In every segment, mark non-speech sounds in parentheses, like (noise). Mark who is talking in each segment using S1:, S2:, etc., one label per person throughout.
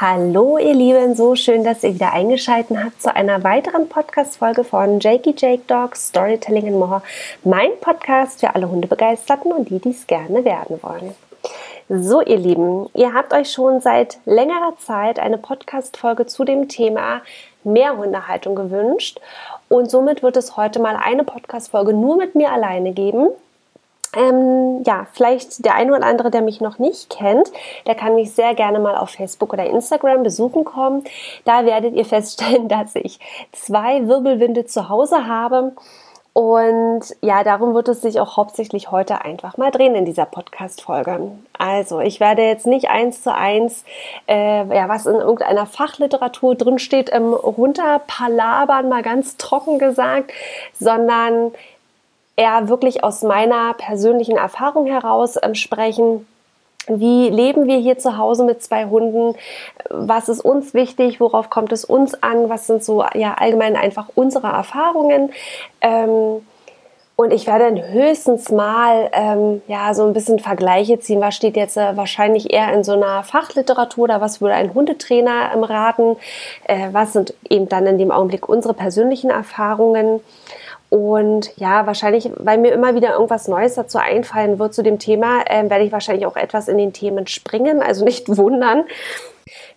S1: Hallo ihr Lieben, so schön, dass ihr wieder eingeschaltet habt zu einer weiteren Podcast-Folge von Jakey Jake Dogs Storytelling and More. Mein Podcast für alle Hundebegeisterten und die, die es gerne werden wollen. So ihr Lieben, ihr habt euch schon seit längerer Zeit eine Podcast-Folge zu dem Thema Mehrhundehaltung gewünscht und somit wird es heute mal eine Podcast-Folge nur mit mir alleine geben. Ähm, ja, vielleicht der eine oder andere, der mich noch nicht kennt, der kann mich sehr gerne mal auf Facebook oder Instagram besuchen kommen. Da werdet ihr feststellen, (laughs) dass ich zwei Wirbelwinde zu Hause habe. Und ja, darum wird es sich auch hauptsächlich heute einfach mal drehen in dieser Podcast-Folge. Also, ich werde jetzt nicht eins zu eins, äh, ja, was in irgendeiner Fachliteratur drinsteht, ähm, runterpalabern, mal ganz trocken gesagt, sondern eher wirklich aus meiner persönlichen Erfahrung heraus ähm, sprechen. Wie leben wir hier zu Hause mit zwei Hunden? Was ist uns wichtig? Worauf kommt es uns an? Was sind so ja allgemein einfach unsere Erfahrungen? Ähm, und ich werde dann höchstens mal ähm, ja so ein bisschen Vergleiche ziehen. Was steht jetzt äh, wahrscheinlich eher in so einer Fachliteratur oder was würde ein Hundetrainer ähm, raten? Äh, was sind eben dann in dem Augenblick unsere persönlichen Erfahrungen? Und ja, wahrscheinlich, weil mir immer wieder irgendwas Neues dazu einfallen wird zu dem Thema, äh, werde ich wahrscheinlich auch etwas in den Themen springen. Also nicht (laughs) wundern,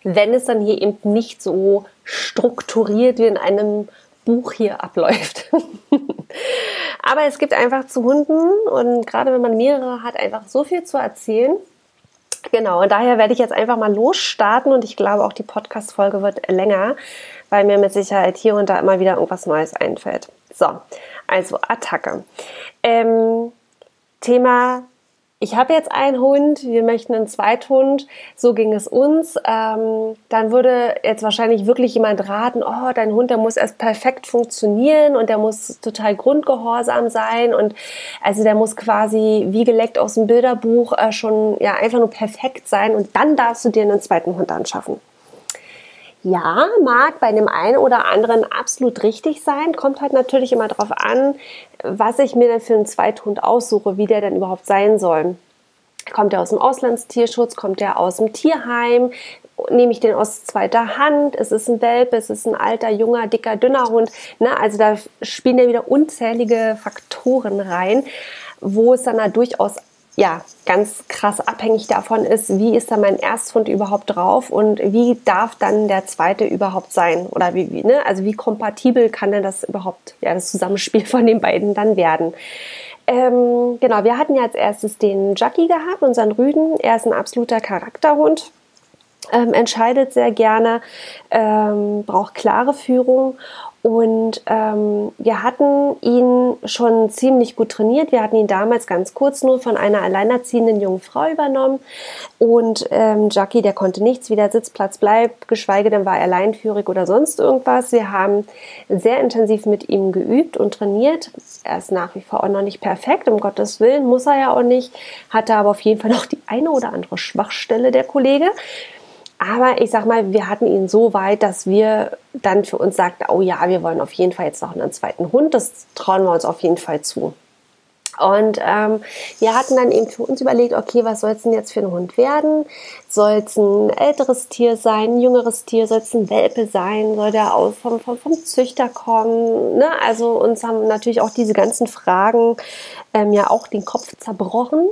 S1: wenn es dann hier eben nicht so strukturiert wie in einem Buch hier abläuft. (laughs) Aber es gibt einfach zu Hunden und gerade wenn man mehrere hat, einfach so viel zu erzählen. Genau, und daher werde ich jetzt einfach mal losstarten und ich glaube auch die Podcast-Folge wird länger, weil mir mit Sicherheit hier und da immer wieder irgendwas Neues einfällt. So, also Attacke. Ähm, Thema ich habe jetzt einen Hund, wir möchten einen Zweithund, so ging es uns. Ähm, dann würde jetzt wahrscheinlich wirklich jemand raten, oh, dein Hund, der muss erst perfekt funktionieren und der muss total grundgehorsam sein und also der muss quasi wie geleckt aus dem Bilderbuch äh, schon ja einfach nur perfekt sein und dann darfst du dir einen zweiten Hund anschaffen. Ja, mag bei dem einen oder anderen absolut richtig sein. Kommt halt natürlich immer darauf an, was ich mir denn für einen Zweithund aussuche, wie der denn überhaupt sein soll. Kommt der aus dem Auslandstierschutz? Kommt der aus dem Tierheim? Nehme ich den aus zweiter Hand? Ist es ein Welpe? Ist es ein alter, junger, dicker, dünner Hund? Na, also da spielen ja wieder unzählige Faktoren rein, wo es dann da durchaus ja, ganz krass abhängig davon ist, wie ist da mein Ersthund überhaupt drauf und wie darf dann der zweite überhaupt sein oder wie, wie ne? also wie kompatibel kann denn das überhaupt, ja, das Zusammenspiel (laughs) von den beiden dann werden. Ähm, genau, wir hatten ja als erstes den Jackie gehabt, unseren Rüden. Er ist ein absoluter Charakterhund. Ähm, entscheidet sehr gerne, ähm, braucht klare Führung und ähm, wir hatten ihn schon ziemlich gut trainiert. Wir hatten ihn damals ganz kurz nur von einer alleinerziehenden jungen Frau übernommen. Und ähm, Jackie, der konnte nichts, wie der Sitzplatz bleibt, geschweige denn war er leinführig oder sonst irgendwas. Wir haben sehr intensiv mit ihm geübt und trainiert. Er ist nach wie vor auch noch nicht perfekt, um Gottes Willen, muss er ja auch nicht. Hatte aber auf jeden Fall noch die eine oder andere Schwachstelle, der Kollege. Aber ich sag mal, wir hatten ihn so weit, dass wir dann für uns sagten, oh ja, wir wollen auf jeden Fall jetzt noch einen zweiten Hund. Das trauen wir uns auf jeden Fall zu. Und ähm, wir hatten dann eben für uns überlegt, okay, was soll es denn jetzt für ein Hund werden? Soll es ein älteres Tier sein, ein jüngeres Tier? Soll es ein Welpe sein? Soll der aus vom, vom, vom Züchter kommen? Ne? Also uns haben natürlich auch diese ganzen Fragen ähm, ja auch den Kopf zerbrochen.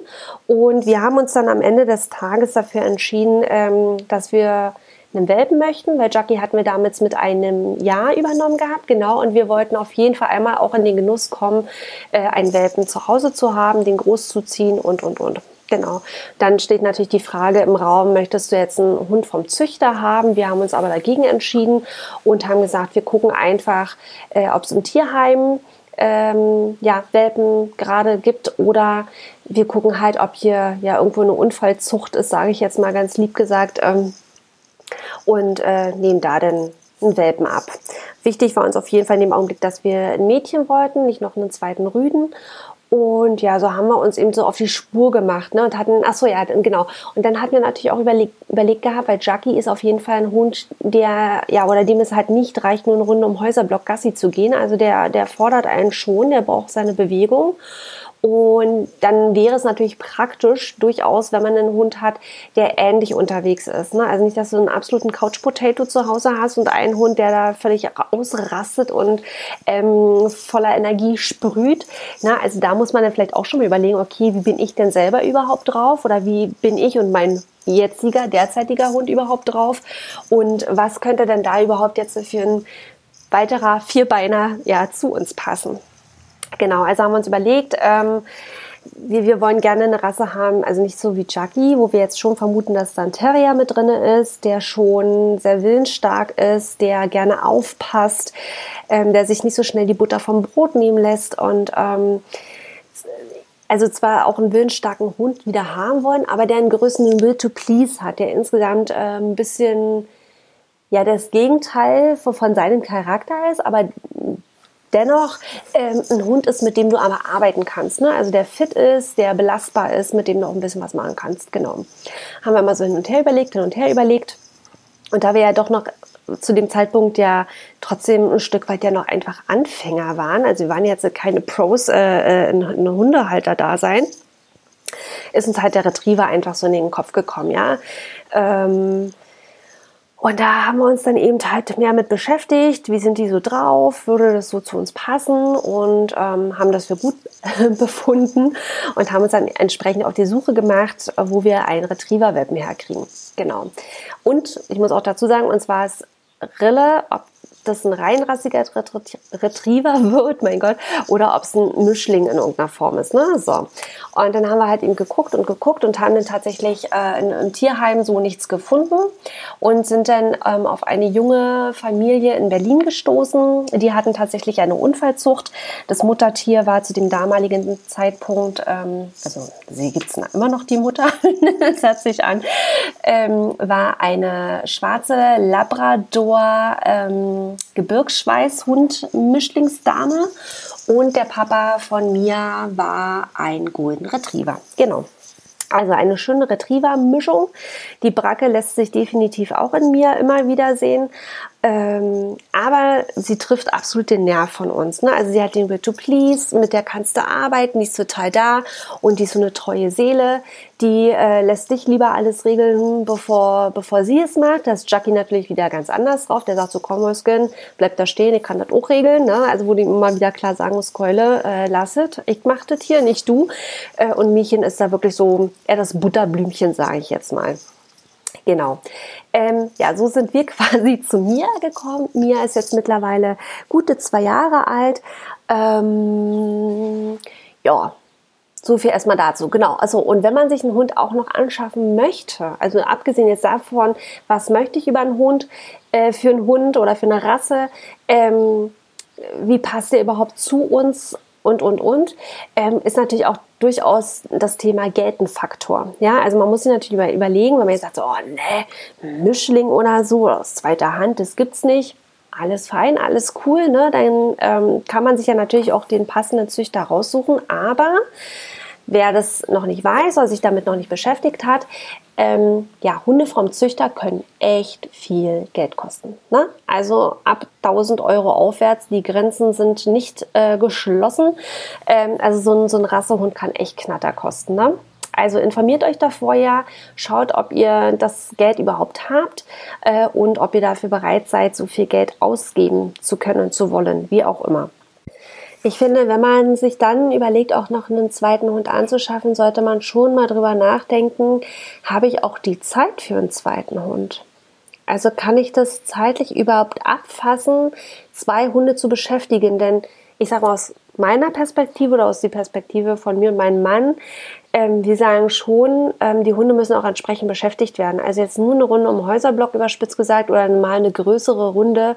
S1: Und wir haben uns dann am Ende des Tages dafür entschieden, ähm, dass wir einen Welpen möchten, weil Jackie hatten wir damals mit einem Jahr übernommen gehabt, genau, und wir wollten auf jeden Fall einmal auch in den Genuss kommen, äh, einen Welpen zu Hause zu haben, den groß zu ziehen und, und, und. Genau. Dann steht natürlich die Frage im Raum, möchtest du jetzt einen Hund vom Züchter haben? Wir haben uns aber dagegen entschieden und haben gesagt, wir gucken einfach, äh, ob es im Tierheim ähm, ja, Welpen gerade gibt oder wir gucken halt, ob hier ja irgendwo eine Unfallzucht ist, sage ich jetzt mal ganz lieb gesagt. Ähm, und äh, nehmen da dann einen Welpen ab. Wichtig war uns auf jeden Fall in dem Augenblick, dass wir ein Mädchen wollten, nicht noch einen zweiten Rüden. Und ja, so haben wir uns eben so auf die Spur gemacht ne, und hatten, ach so, ja, genau. Und dann hatten wir natürlich auch überlegt, überlegt gehabt, weil Jackie ist auf jeden Fall ein Hund, der, ja, oder dem es halt nicht reicht, nur eine Runde um Häuserblock Gassi zu gehen. Also der, der fordert einen schon, der braucht seine Bewegung. Und dann wäre es natürlich praktisch, durchaus, wenn man einen Hund hat, der ähnlich unterwegs ist. Ne? Also nicht, dass du einen absoluten Couch-Potato zu Hause hast und einen Hund, der da völlig ausrastet und ähm, voller Energie sprüht. Na, also da muss man dann vielleicht auch schon mal überlegen, okay, wie bin ich denn selber überhaupt drauf? Oder wie bin ich und mein jetziger, derzeitiger Hund überhaupt drauf? Und was könnte denn da überhaupt jetzt für ein weiterer Vierbeiner ja, zu uns passen? Genau, also haben wir uns überlegt, ähm, wir, wir wollen gerne eine Rasse haben, also nicht so wie Chucky, wo wir jetzt schon vermuten, dass da ein Terrier mit drin ist, der schon sehr willensstark ist, der gerne aufpasst, ähm, der sich nicht so schnell die Butter vom Brot nehmen lässt und ähm, also zwar auch einen willensstarken Hund wieder haben wollen, aber der einen größeren Will to Please hat, der insgesamt äh, ein bisschen ja das Gegenteil von, von seinem Charakter ist, aber dennoch ähm, ein Hund ist, mit dem du aber arbeiten kannst. Ne? Also der fit ist, der belastbar ist, mit dem du auch ein bisschen was machen kannst. Genau. Haben wir mal so hin und her überlegt, hin und her überlegt. Und da wir ja doch noch zu dem Zeitpunkt ja trotzdem ein Stück weit ja noch einfach Anfänger waren, also wir waren jetzt keine Pros äh, äh in, Hundehalter da sein, ist uns halt der Retriever einfach so in den Kopf gekommen, ja. Ähm, und da haben wir uns dann eben halt mehr mit beschäftigt. Wie sind die so drauf? Würde das so zu uns passen? Und ähm, haben das für gut (laughs) befunden und haben uns dann entsprechend auf die Suche gemacht, wo wir einen Retriever-Welpen herkriegen. Genau. Und ich muss auch dazu sagen, uns war es Rille, ob das ein reinrassiger Retriever (laughs) wird, mein Gott, oder ob es ein Mischling in irgendeiner Form ist. Ne? So. Und dann haben wir halt eben geguckt und geguckt und haben dann tatsächlich äh, in einem Tierheim so nichts gefunden und sind dann ähm, auf eine junge Familie in Berlin gestoßen. Die hatten tatsächlich eine Unfallzucht. Das Muttertier war zu dem damaligen Zeitpunkt, ähm, also sie gibt es immer noch, die Mutter, (laughs) das hört sich an, ähm, war eine schwarze Labrador, ähm, Gebirgsschweißhund Mischlingsdame und der Papa von mir war ein Golden Retriever. Genau. Also eine schöne Retriever-Mischung. Die Bracke lässt sich definitiv auch in mir immer wieder sehen. Ähm, aber sie trifft absolut den Nerv von uns. Ne? Also sie hat den Will to Please, mit der kannst du arbeiten, die ist total da und die ist so eine treue Seele, die äh, lässt dich lieber alles regeln, bevor, bevor sie es macht. Das ist Jackie natürlich wieder ganz anders drauf. Der sagt so, komm Mäuschen, bleib da stehen, ich kann das auch regeln. Ne? Also wo die immer wieder klar sagen muss, Keule, äh, lasset, ich mach das hier, nicht du. Äh, und Miechen ist da wirklich so eher das Butterblümchen, sage ich jetzt mal. Genau. Ähm, ja, so sind wir (laughs) quasi zu Mia gekommen. Mia ist jetzt mittlerweile gute zwei Jahre alt. Ähm, ja, so viel erstmal dazu. Genau. Also, und wenn man sich einen Hund auch noch anschaffen möchte, also abgesehen jetzt davon, was möchte ich über einen Hund, äh, für einen Hund oder für eine Rasse, ähm, wie passt der überhaupt zu uns und, und, und, ähm, ist natürlich auch durchaus das Thema Geld ein Faktor. Ja, also man muss sich natürlich überlegen, wenn man jetzt sagt, so, oh ne, Mischling oder so aus zweiter Hand, das gibt's nicht. Alles fein, alles cool, ne? Dann ähm, kann man sich ja natürlich auch den passenden Züchter raussuchen, aber wer das noch nicht weiß oder sich damit noch nicht beschäftigt hat, ähm, ja, Hunde vom Züchter können echt viel Geld kosten. Ne? Also ab 1000 Euro aufwärts, die Grenzen sind nicht äh, geschlossen. Ähm, also so ein, so ein Rassehund kann echt Knatter kosten. Ne? Also informiert euch davor ja, schaut, ob ihr das Geld überhaupt habt äh, und ob ihr dafür bereit seid, so viel Geld ausgeben zu können zu wollen, wie auch immer. Ich finde, wenn man sich dann überlegt, auch noch einen zweiten Hund anzuschaffen, sollte man schon mal drüber nachdenken, habe ich auch die Zeit für einen zweiten Hund? Also kann ich das zeitlich überhaupt abfassen, zwei Hunde zu beschäftigen? Denn ich sage mal aus meiner Perspektive oder aus der Perspektive von mir und meinem Mann, ähm, wir sagen schon, ähm, die Hunde müssen auch entsprechend beschäftigt werden. Also jetzt nur eine Runde um Häuserblock überspitzt gesagt oder mal eine größere Runde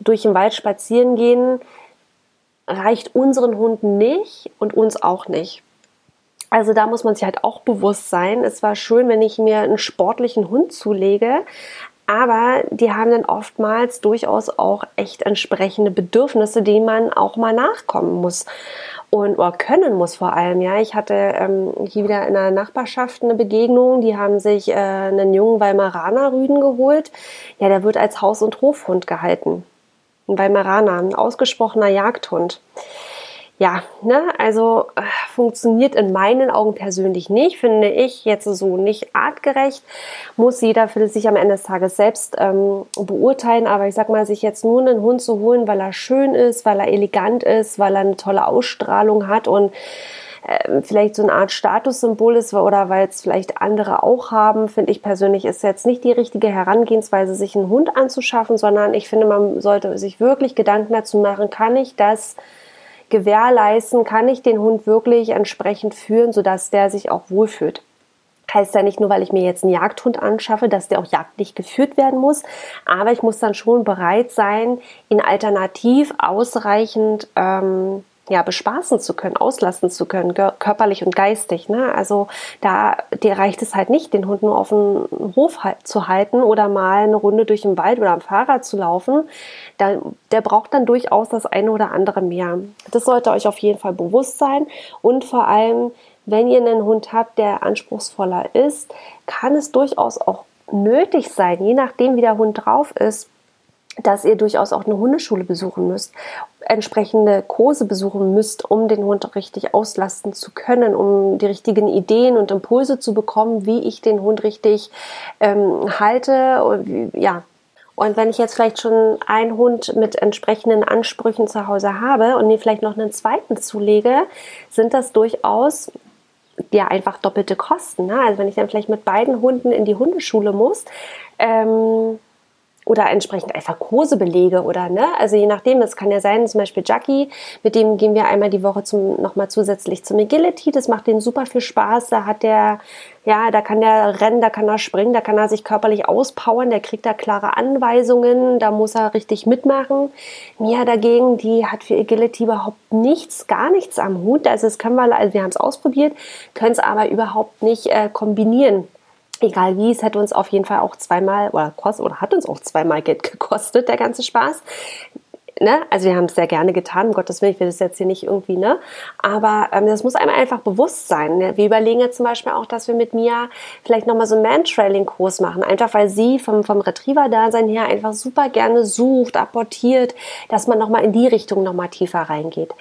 S1: durch den Wald spazieren gehen, reicht unseren Hunden nicht und uns auch nicht. Also da muss man sich halt auch bewusst sein. Es war schön, wenn ich mir einen sportlichen Hund zulege, aber die haben dann oftmals durchaus auch echt entsprechende Bedürfnisse, denen man auch mal nachkommen muss und oder können muss vor allem. Ja, ich hatte ähm, hier wieder in der Nachbarschaft eine Begegnung. Die haben sich äh, einen jungen Weimaraner Rüden geholt. Ja, der wird als Haus- und Hofhund gehalten ein Weimaraner, ein ausgesprochener Jagdhund. ja, ne, also äh, funktioniert in meinen Augen persönlich nicht, finde ich jetzt so nicht artgerecht. Muss jeder für sich am Ende des Tages selbst ähm, beurteilen. Aber ich sag mal, sich jetzt nur einen Hund zu holen, weil er schön ist, weil er elegant ist, weil er eine tolle Ausstrahlung hat und äh, vielleicht so eine Art Statussymbol ist oder weil es vielleicht andere auch haben, finde ich persönlich ist jetzt nicht die richtige Herangehensweise, sich einen Hund anzuschaffen, sondern ich finde, man sollte sich wirklich Gedanken dazu machen, kann ich das gewährleisten, kann ich den Hund wirklich entsprechend führen, sodass der sich auch wohlfühlt. Heißt ja nicht nur, weil ich mir jetzt einen Jagdhund anschaffe, dass der auch jagdlich geführt werden muss, aber ich muss dann schon bereit sein, ihn alternativ ausreichend ähm, ja, bespaßen zu können, auslasten zu können, körperlich und geistig. Ne? Also da dir reicht es halt nicht, den Hund nur auf dem Hof zu halten oder mal eine Runde durch den Wald oder am Fahrrad zu laufen. Da, der braucht dann durchaus das eine oder andere mehr. Das sollte euch auf jeden Fall bewusst sein und vor allem, wenn ihr einen Hund habt, der anspruchsvoller ist, kann es durchaus auch nötig sein, je nachdem, wie der Hund drauf ist, dass ihr durchaus auch eine Hundeschule besuchen müsst, entsprechende Kurse besuchen müsst, um den Hund richtig auslasten zu können, um die richtigen Ideen und Impulse zu bekommen, wie ich den Hund richtig ähm, halte. Und, ja. Und wenn ich jetzt vielleicht schon einen Hund mit entsprechenden Ansprüchen zu Hause habe und mir vielleicht noch einen zweiten zulege, sind das durchaus ja einfach doppelte Kosten. Ne? Also wenn ich dann vielleicht mit beiden Hunden in die Hundeschule muss, ähm, oder entsprechend einfach Kurse belege oder ne, also je nachdem, das kann ja sein, zum Beispiel Jackie, mit dem gehen wir einmal die Woche zum, nochmal zusätzlich zum Agility, das macht denen super viel Spaß, da hat der, ja, da kann der rennen, da kann er springen, da kann er sich körperlich auspowern, der kriegt da klare Anweisungen, da muss er richtig mitmachen. Mia dagegen, die hat für Agility überhaupt nichts, gar nichts am Hut, also das können wir, also wir haben es ausprobiert, können es aber überhaupt nicht äh, kombinieren egal wie, es hat uns auf jeden Fall auch zweimal oder kostet oder hat uns auch zweimal Geld (laughs) gekostet, der ganze Spaß. Ne? Also wir haben es sehr gerne getan, um Gottes Willen, ich will das jetzt hier nicht irgendwie, ne? Aber ähm, das muss einem einfach bewusst sein. Ne? Wir überlegen jetzt zum Beispiel auch, dass wir mit Mia vielleicht nochmal so einen Man-Trailing-Kurs machen, einfach weil sie vom, vom Retriever-Dasein her einfach super gerne sucht, apportiert, dass man nochmal in die Richtung nochmal tiefer reingeht.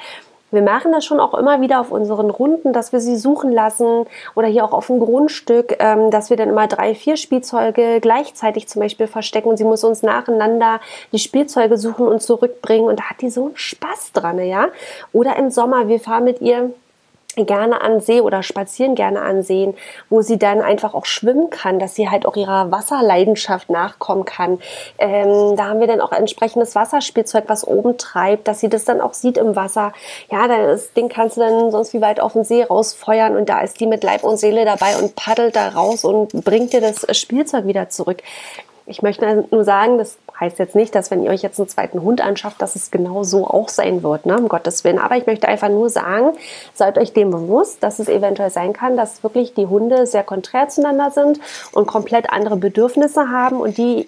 S1: Wir machen das schon auch immer wieder auf unseren Runden, dass wir sie suchen lassen oder hier auch auf dem Grundstück, ähm, dass wir dann immer drei, vier Spielzeuge gleichzeitig zum Beispiel verstecken und sie muss uns nacheinander die Spielzeuge suchen und zurückbringen und da hat die so einen Spaß dran, ja. Oder im Sommer, wir fahren mit ihr gerne an See oder spazieren gerne an Seen, wo sie dann einfach auch schwimmen kann, dass sie halt auch ihrer Wasserleidenschaft nachkommen kann. Ähm, da haben wir dann auch entsprechendes Wasserspielzeug, was oben treibt, dass sie das dann auch sieht im Wasser. Ja, das Ding kannst du dann sonst wie weit auf den See rausfeuern und da ist die mit Leib und Seele dabei und paddelt da raus und bringt dir das Spielzeug wieder zurück. Ich möchte nur sagen, das heißt jetzt nicht, dass wenn ihr euch jetzt einen zweiten Hund anschafft, dass es genau so auch sein wird, ne? um Gottes Willen. Aber ich möchte einfach nur sagen, seid euch dem bewusst, dass es eventuell sein kann, dass wirklich die Hunde sehr konträr zueinander sind und komplett andere Bedürfnisse haben und die,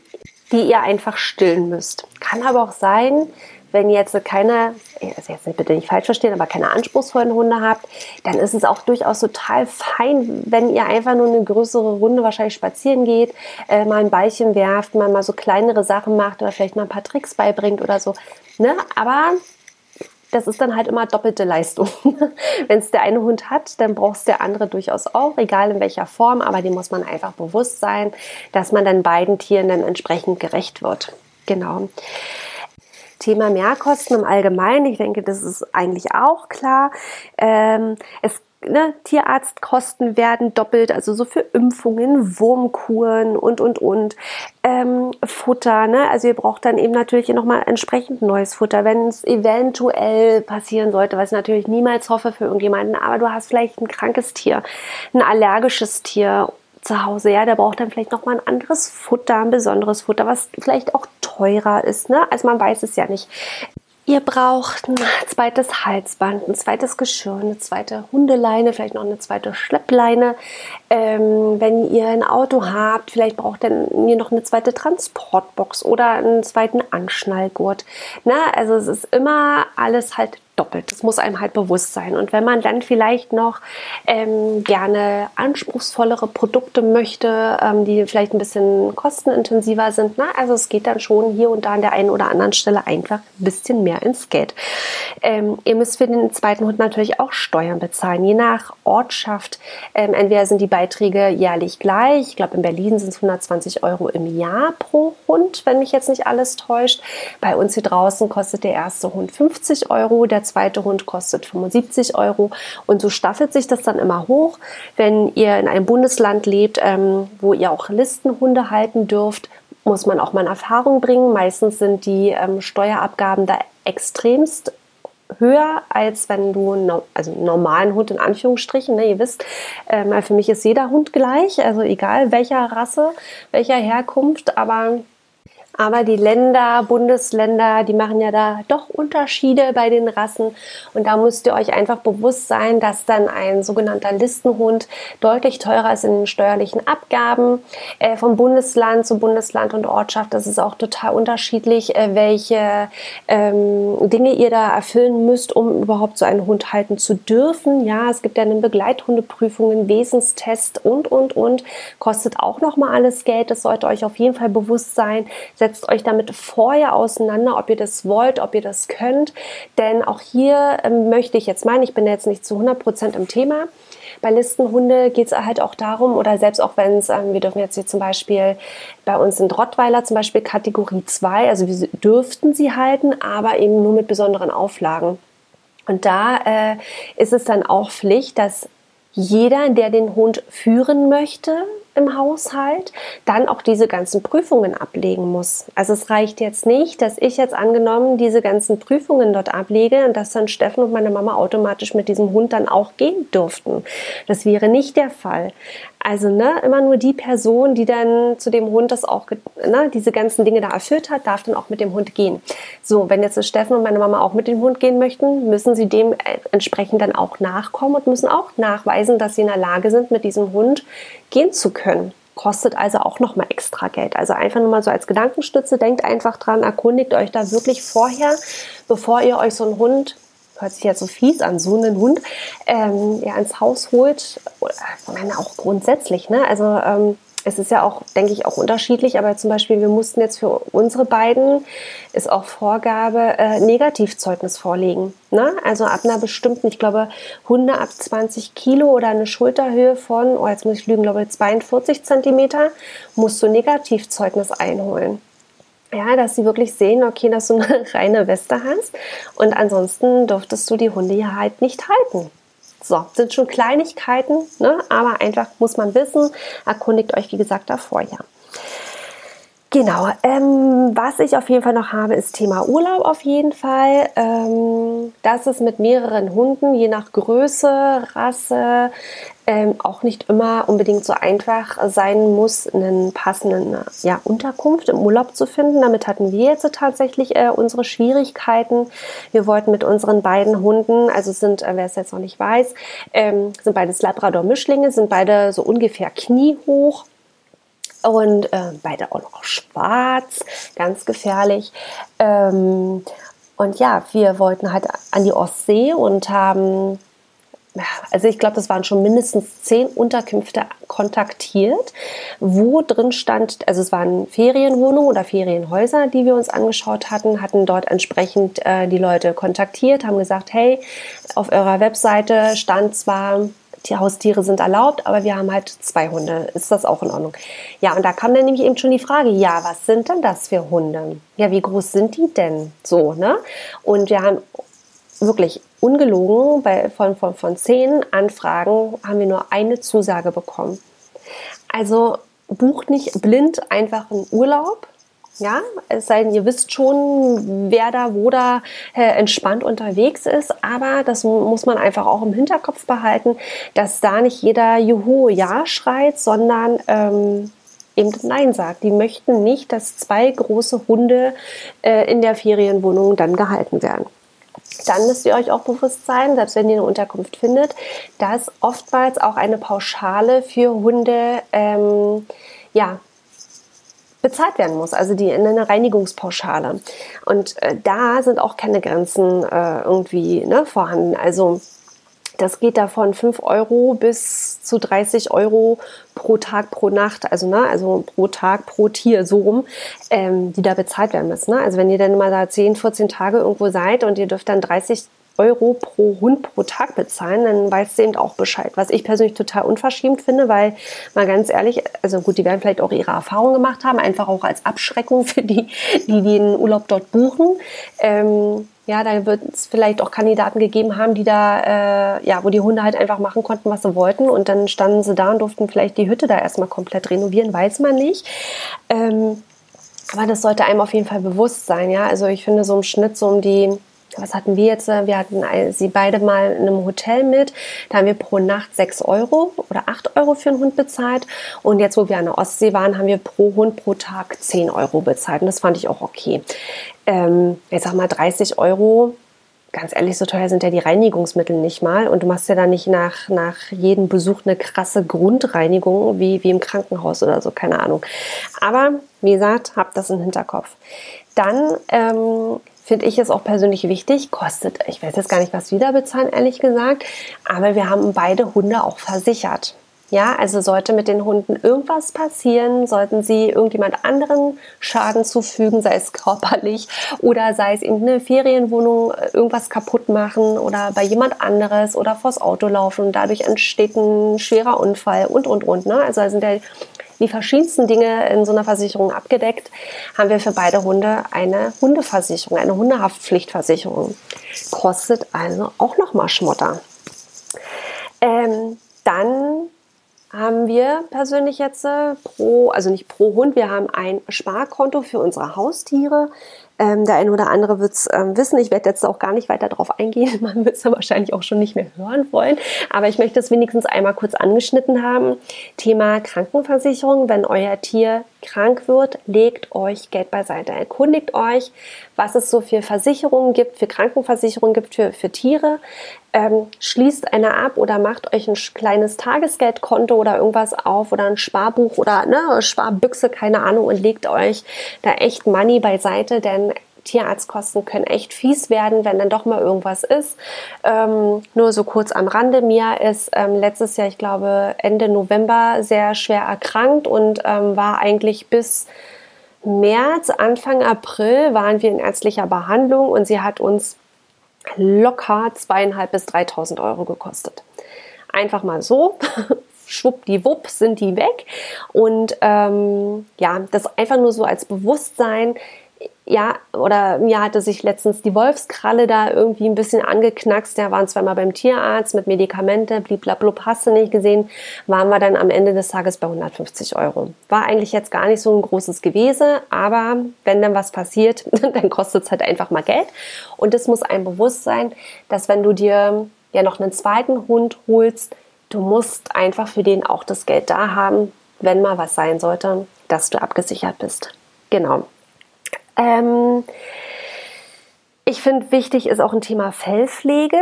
S1: die ihr einfach stillen müsst. Kann aber auch sein, wenn ihr jetzt keine, also jetzt bitte nicht falsch verstehen, aber keine anspruchsvollen Hunde habt, dann ist es auch durchaus total fein, wenn ihr einfach nur eine größere Runde wahrscheinlich spazieren geht, äh, mal ein Beilchen werft, mal, mal so kleinere Sachen macht oder vielleicht mal ein paar Tricks beibringt oder so. Ne? Aber das ist dann halt immer doppelte Leistung. (laughs) Wenn es der eine Hund hat, dann braucht es der andere durchaus auch, egal in welcher Form, aber dem muss man einfach bewusst sein, dass man dann beiden Tieren dann entsprechend gerecht wird. Genau. Thema Mehrkosten im Allgemeinen, ich denke, das ist eigentlich auch klar. Ähm, es Ne, Tierarztkosten werden doppelt, also so für Impfungen, Wurmkuren und, und, und. Ähm, Futter, ne? also ihr braucht dann eben natürlich nochmal entsprechend neues Futter, wenn es eventuell passieren sollte, was ich natürlich niemals hoffe für irgendjemanden, aber du hast vielleicht ein krankes Tier, ein allergisches Tier zu Hause, ja, der braucht dann vielleicht nochmal ein anderes Futter, ein besonderes Futter, was vielleicht auch teurer ist, ne? Also man weiß es ja nicht. Ihr braucht ein zweites Halsband, ein zweites Geschirr, eine zweite Hundeleine, vielleicht noch eine zweite Schleppleine. Ähm, wenn ihr ein Auto habt, vielleicht braucht ihr noch eine zweite Transportbox oder einen zweiten Anschnallgurt. Na, also es ist immer alles halt doppelt. Das muss einem halt bewusst sein. Und wenn man dann vielleicht noch ähm, gerne anspruchsvollere Produkte möchte, ähm, die vielleicht ein bisschen kostenintensiver sind, na, also es geht dann schon hier und da an der einen oder anderen Stelle einfach ein bisschen mehr ins Geld. Ähm, ihr müsst für den zweiten Hund natürlich auch Steuern bezahlen, je nach Ortschaft. Ähm, entweder sind die Beiträge jährlich gleich. Ich glaube, in Berlin sind es 120 Euro im Jahr pro Hund, wenn mich jetzt nicht alles täuscht. Bei uns hier draußen kostet der erste Hund 50 Euro, der zweite Hund kostet 75 Euro und so staffelt sich das dann immer hoch. Wenn ihr in einem Bundesland lebt, ähm, wo ihr auch Listenhunde halten dürft, muss man auch mal in Erfahrung bringen. Meistens sind die ähm, Steuerabgaben da extremst höher, als wenn du no, also einen normalen Hund in Anführungsstrichen, ne, ihr wisst, ähm, für mich ist jeder Hund gleich, also egal welcher Rasse, welcher Herkunft, aber aber die Länder, Bundesländer, die machen ja da doch Unterschiede bei den Rassen. Und da müsst ihr euch einfach bewusst sein, dass dann ein sogenannter Listenhund deutlich teurer ist in den steuerlichen Abgaben. Äh, vom Bundesland zu Bundesland und Ortschaft, das ist auch total unterschiedlich, äh, welche ähm, Dinge ihr da erfüllen müsst, um überhaupt so einen Hund halten zu dürfen. Ja, es gibt ja eine Begleithundeprüfung, einen Wesenstest und, und, und. Kostet auch nochmal alles Geld. Das sollte euch auf jeden Fall bewusst sein. Setzt euch damit vorher auseinander, ob ihr das wollt, ob ihr das könnt. Denn auch hier ähm, möchte ich jetzt meinen, ich bin jetzt nicht zu 100 Prozent im Thema. Bei Listenhunde geht es halt auch darum, oder selbst auch wenn es, ähm, wir dürfen jetzt hier zum Beispiel, bei uns sind Rottweiler zum Beispiel Kategorie 2, also wir dürften sie halten, aber eben nur mit besonderen Auflagen. Und da äh, ist es dann auch Pflicht, dass jeder, der den Hund führen möchte, im Haushalt, dann auch diese ganzen Prüfungen ablegen muss. Also es reicht jetzt nicht, dass ich jetzt angenommen diese ganzen Prüfungen dort ablege und dass dann Steffen und meine Mama automatisch mit diesem Hund dann auch gehen durften. Das wäre nicht der Fall. Also ne, immer nur die Person, die dann zu dem Hund das auch, ne, diese ganzen Dinge da erfüllt hat, darf dann auch mit dem Hund gehen. So, wenn jetzt Steffen und meine Mama auch mit dem Hund gehen möchten, müssen sie dem entsprechend dann auch nachkommen und müssen auch nachweisen, dass sie in der Lage sind, mit diesem Hund gehen zu können kostet also auch nochmal extra Geld. Also einfach nur mal so als Gedankenstütze, denkt einfach dran, erkundigt euch da wirklich vorher, bevor ihr euch so einen Hund hört sich jetzt so fies an, so einen Hund ähm, ja, ins Haus holt. Ich meine auch grundsätzlich, ne? Also ähm, es ist ja auch, denke ich, auch unterschiedlich, aber zum Beispiel, wir mussten jetzt für unsere beiden, ist auch Vorgabe, äh, Negativzeugnis vorlegen. Ne? Also ab einer bestimmten, ich glaube, Hunde ab 20 Kilo oder eine Schulterhöhe von, oh, jetzt muss ich lügen, glaube ich, 42 Zentimeter, musst du Negativzeugnis einholen ja, dass sie wirklich sehen, okay, dass du eine (laughs) reine Weste hast und ansonsten durftest du die Hunde hier halt nicht halten. So, sind schon Kleinigkeiten, ne? aber einfach muss man wissen, erkundigt euch, wie gesagt, davor ja. Genau, ähm, was ich auf jeden Fall noch habe, ist Thema Urlaub auf jeden Fall. Ähm, das ist mit mehreren Hunden, je nach Größe, Rasse, ähm, auch nicht immer unbedingt so einfach sein muss, einen passenden ja, Unterkunft im Urlaub zu finden. Damit hatten wir jetzt tatsächlich äh, unsere Schwierigkeiten. Wir wollten mit unseren beiden Hunden, also sind, äh, wer es jetzt noch nicht weiß, ähm, sind beides Labrador-Mischlinge, sind beide so ungefähr kniehoch und äh, beide auch noch schwarz, ganz gefährlich. Ähm, und ja, wir wollten halt an die Ostsee und haben also ich glaube, das waren schon mindestens zehn Unterkünfte kontaktiert, wo drin stand, also es waren Ferienwohnungen oder Ferienhäuser, die wir uns angeschaut hatten, hatten dort entsprechend äh, die Leute kontaktiert, haben gesagt, hey, auf eurer Webseite stand zwar, Haustiere sind erlaubt, aber wir haben halt zwei Hunde. Ist das auch in Ordnung? Ja, und da kam dann nämlich eben schon die Frage, ja, was sind denn das für Hunde? Ja, wie groß sind die denn? So, ne? Und wir haben wirklich ungelogen, bei, von, von, von zehn Anfragen haben wir nur eine Zusage bekommen. Also bucht nicht blind einfach einen Urlaub. Ja, es sei denn, ihr wisst schon, wer da, wo da äh, entspannt unterwegs ist. Aber das muss man einfach auch im Hinterkopf behalten, dass da nicht jeder Juhu Ja schreit, sondern ähm, eben Nein sagt. Die möchten nicht, dass zwei große Hunde äh, in der Ferienwohnung dann gehalten werden dann müsst ihr euch auch bewusst sein, selbst wenn ihr eine Unterkunft findet, dass oftmals auch eine Pauschale für Hunde ähm, ja, bezahlt werden muss, also die eine Reinigungspauschale. Und äh, da sind auch keine Grenzen äh, irgendwie ne, vorhanden. Also das geht da von 5 Euro bis zu 30 Euro pro Tag, pro Nacht, also, ne, also pro Tag, pro Tier, so rum, ähm, die da bezahlt werden müssen. Ne? Also wenn ihr dann mal da 10, 14 Tage irgendwo seid und ihr dürft dann 30 Euro pro Hund pro Tag bezahlen, dann weißt du eben auch Bescheid. Was ich persönlich total unverschämt finde, weil mal ganz ehrlich, also gut, die werden vielleicht auch ihre Erfahrungen gemacht haben, einfach auch als Abschreckung für die, die den Urlaub dort buchen. Ähm, ja, da wird es vielleicht auch Kandidaten gegeben haben, die da, äh, ja, wo die Hunde halt einfach machen konnten, was sie wollten. Und dann standen sie da und durften vielleicht die Hütte da erstmal komplett renovieren, weiß man nicht. Ähm, aber das sollte einem auf jeden Fall bewusst sein, ja. Also ich finde so im Schnitt so um die was hatten wir jetzt? Wir hatten sie beide mal in einem Hotel mit. Da haben wir pro Nacht 6 Euro oder 8 Euro für einen Hund bezahlt. Und jetzt, wo wir an der Ostsee waren, haben wir pro Hund pro Tag 10 Euro bezahlt. Und das fand ich auch okay. Ähm, ich sag mal 30 Euro. Ganz ehrlich, so teuer sind ja die Reinigungsmittel nicht mal. Und du machst ja dann nicht nach, nach jedem Besuch eine krasse Grundreinigung wie, wie im Krankenhaus oder so, keine Ahnung. Aber wie gesagt, habt das im Hinterkopf. Dann ähm, finde ich es auch persönlich wichtig. Kostet, ich weiß jetzt gar nicht, was wieder bezahlen, ehrlich gesagt. Aber wir haben beide Hunde auch versichert. Ja, also sollte mit den Hunden irgendwas passieren, sollten sie irgendjemand anderen Schaden zufügen, sei es körperlich oder sei es eben eine Ferienwohnung äh, irgendwas kaputt machen oder bei jemand anderes oder vors Auto laufen und dadurch entsteht ein schwerer Unfall und und und. Ne? Also da sind ja die verschiedensten Dinge in so einer Versicherung abgedeckt, haben wir für beide Hunde eine Hundeversicherung, eine Hundehaftpflichtversicherung. Kostet also auch nochmal Schmotter. Ähm, dann haben wir persönlich jetzt äh, pro, also nicht pro Hund, wir haben ein Sparkonto für unsere Haustiere. Ähm, der eine oder andere wird es ähm, wissen. Ich werde jetzt auch gar nicht weiter darauf eingehen. (laughs) Man wird es ja wahrscheinlich auch schon nicht mehr hören wollen. Aber ich möchte es wenigstens einmal kurz angeschnitten haben. Thema Krankenversicherung. Wenn euer Tier krank wird, legt euch Geld beiseite. Erkundigt euch, was es so für Versicherungen gibt, für Krankenversicherungen gibt für, für Tiere. Ähm, schließt eine ab oder macht euch ein kleines Tagesgeldkonto oder irgendwas auf oder ein Sparbuch oder ne, Sparbüchse, keine Ahnung, und legt euch da echt Money beiseite, denn Tierarztkosten können echt fies werden, wenn dann doch mal irgendwas ist. Ähm, nur so kurz am Rande. Mia ist ähm, letztes Jahr, ich glaube Ende November, sehr schwer erkrankt und ähm, war eigentlich bis März, Anfang April waren wir in ärztlicher Behandlung und sie hat uns locker zweieinhalb bis 3.000 Euro gekostet. Einfach mal so. (laughs) Schwuppdiwupp sind die weg. Und ähm, ja, das einfach nur so als Bewusstsein, ja, oder mir hatte sich letztens die Wolfskralle da irgendwie ein bisschen angeknackst. Der waren zweimal beim Tierarzt mit Medikamente, bliblablub, hast du nicht gesehen, waren wir dann am Ende des Tages bei 150 Euro. War eigentlich jetzt gar nicht so ein großes Gewese, aber wenn dann was passiert, (laughs) dann kostet es halt einfach mal Geld. Und es muss einem bewusst sein, dass wenn du dir ja noch einen zweiten Hund holst, du musst einfach für den auch das Geld da haben, wenn mal was sein sollte, dass du abgesichert bist. Genau. Ähm, ich finde, wichtig ist auch ein Thema Fellpflege.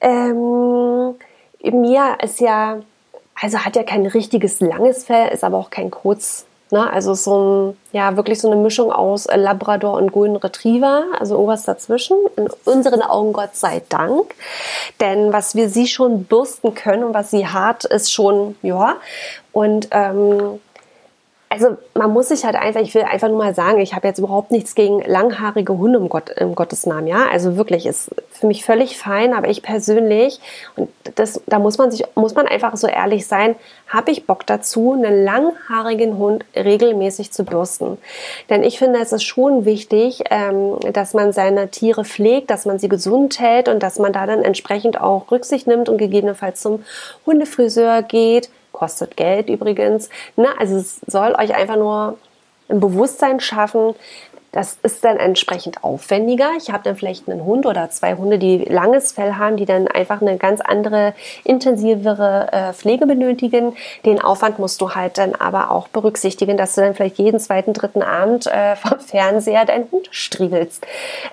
S1: Ähm, Mia ist ja, also hat ja kein richtiges langes Fell, ist aber auch kein kurz. Ne? Also so ein, ja, wirklich so eine Mischung aus Labrador und Golden Retriever, also irgendwas dazwischen. In unseren Augen Gott sei Dank. Denn was wir sie schon bürsten können und was sie hat, ist schon, ja. Und ähm, also man muss sich halt einfach, ich will einfach nur mal sagen, ich habe jetzt überhaupt nichts gegen langhaarige Hunde im, Gott, im Gottes Namen, ja. Also wirklich ist für mich völlig fein, aber ich persönlich, und das, da muss man sich, muss man einfach so ehrlich sein, habe ich Bock dazu, einen langhaarigen Hund regelmäßig zu bürsten. Denn ich finde, es ist schon wichtig, ähm, dass man seine Tiere pflegt, dass man sie gesund hält und dass man da dann entsprechend auch Rücksicht nimmt und gegebenenfalls zum Hundefriseur geht kostet Geld übrigens. Ne? Also es soll euch einfach nur ein Bewusstsein schaffen, das ist dann entsprechend aufwendiger. Ich habe dann vielleicht einen Hund oder zwei Hunde, die langes Fell haben, die dann einfach eine ganz andere, intensivere äh, Pflege benötigen. Den Aufwand musst du halt dann aber auch berücksichtigen, dass du dann vielleicht jeden zweiten, dritten Abend äh, (laughs) vom Fernseher deinen Hund striegelst.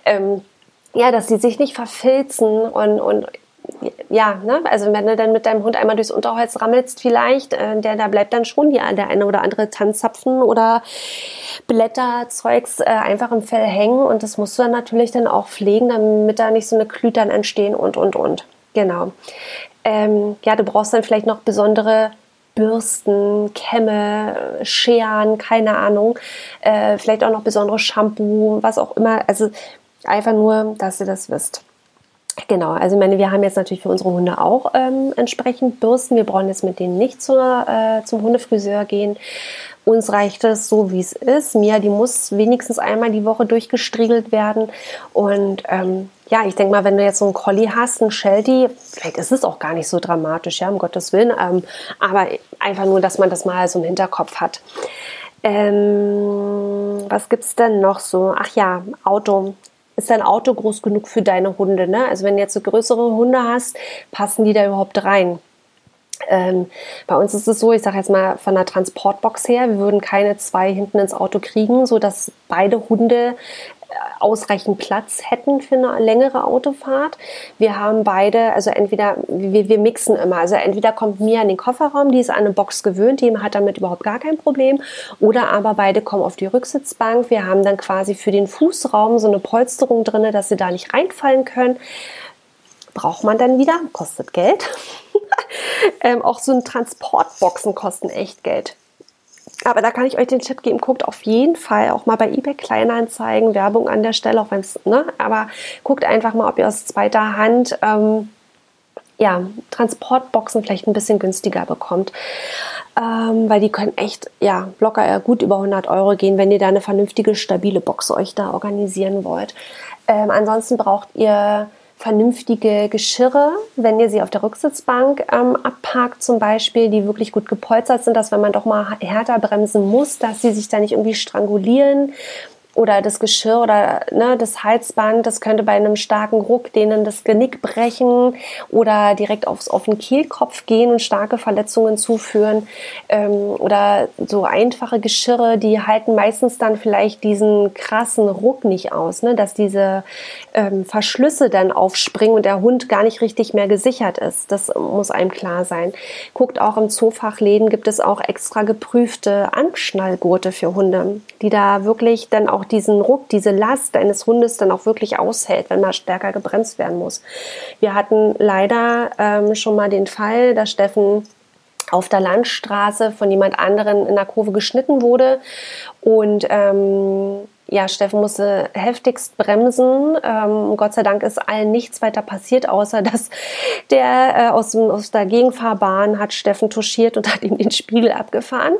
S1: Ähm, ja, dass sie sich nicht verfilzen und, und ja, ne? also wenn du dann mit deinem Hund einmal durchs Unterholz rammelst vielleicht, äh, der, da bleibt dann schon die, der eine oder andere Tanzzapfen oder Blätterzeugs äh, einfach im Fell hängen und das musst du dann natürlich dann auch pflegen, damit da nicht so eine Klütern entstehen und, und, und. Genau. Ähm, ja, du brauchst dann vielleicht noch besondere Bürsten, Kämme, Scheren, keine Ahnung. Äh, vielleicht auch noch besondere Shampoo, was auch immer. Also einfach nur, dass ihr das wisst. Genau, also ich meine, wir haben jetzt natürlich für unsere Hunde auch ähm, entsprechend Bürsten. Wir brauchen jetzt mit denen nicht zur, äh, zum Hundefriseur gehen. Uns reicht es so, wie es ist. Mia, die muss wenigstens einmal die Woche durchgestriegelt werden. Und ähm, ja, ich denke mal, wenn du jetzt so einen Collie hast, einen Sheltie, vielleicht ist es auch gar nicht so dramatisch, ja, um Gottes Willen. Ähm, aber einfach nur, dass man das mal so im Hinterkopf hat. Ähm, was es denn noch so? Ach ja, Auto ist dein Auto groß genug für deine Hunde? Ne? Also wenn du jetzt so größere Hunde hast, passen die da überhaupt rein? Ähm, bei uns ist es so, ich sage jetzt mal von der Transportbox her, wir würden keine zwei hinten ins Auto kriegen, sodass beide Hunde ausreichend Platz hätten für eine längere Autofahrt. Wir haben beide, also entweder, wir, wir mixen immer, also entweder kommt Mia in den Kofferraum, die ist an eine Box gewöhnt, die hat damit überhaupt gar kein Problem, oder aber beide kommen auf die Rücksitzbank. Wir haben dann quasi für den Fußraum so eine Polsterung drin, dass sie da nicht reinfallen können. Braucht man dann wieder, kostet Geld. (laughs) ähm, auch so ein Transportboxen kosten echt Geld. Aber da kann ich euch den Tipp geben, guckt auf jeden Fall auch mal bei eBay Kleinanzeigen, Werbung an der Stelle, auch wenn es, ne, aber guckt einfach mal, ob ihr aus zweiter Hand ähm, ja, Transportboxen vielleicht ein bisschen günstiger bekommt. Ähm, weil die können echt, ja, locker gut über 100 Euro gehen, wenn ihr da eine vernünftige, stabile Box euch da organisieren wollt. Ähm, ansonsten braucht ihr vernünftige Geschirre, wenn ihr sie auf der Rücksitzbank ähm, abparkt zum Beispiel, die wirklich gut gepolstert sind, dass wenn man doch mal härter bremsen muss, dass sie sich da nicht irgendwie strangulieren oder das Geschirr oder ne, das Halsband, das könnte bei einem starken Ruck denen das Genick brechen oder direkt aufs, auf den Kehlkopf gehen und starke Verletzungen zuführen. Ähm, oder so einfache Geschirre, die halten meistens dann vielleicht diesen krassen Ruck nicht aus, ne, dass diese ähm, Verschlüsse dann aufspringen und der Hund gar nicht richtig mehr gesichert ist. Das muss einem klar sein. Guckt auch im Zoofachläden gibt es auch extra geprüfte Anschnallgurte für Hunde, die da wirklich dann auch diesen Ruck, diese Last eines Hundes dann auch wirklich aushält, wenn mal stärker gebremst werden muss. Wir hatten leider ähm, schon mal den Fall, dass Steffen auf der Landstraße von jemand anderen in der Kurve geschnitten wurde und ähm, ja, Steffen musste heftigst bremsen. Ähm, Gott sei Dank ist allen nichts weiter passiert, außer dass der äh, aus, aus der Gegenfahrbahn hat Steffen touchiert und hat ihm den Spiegel abgefahren.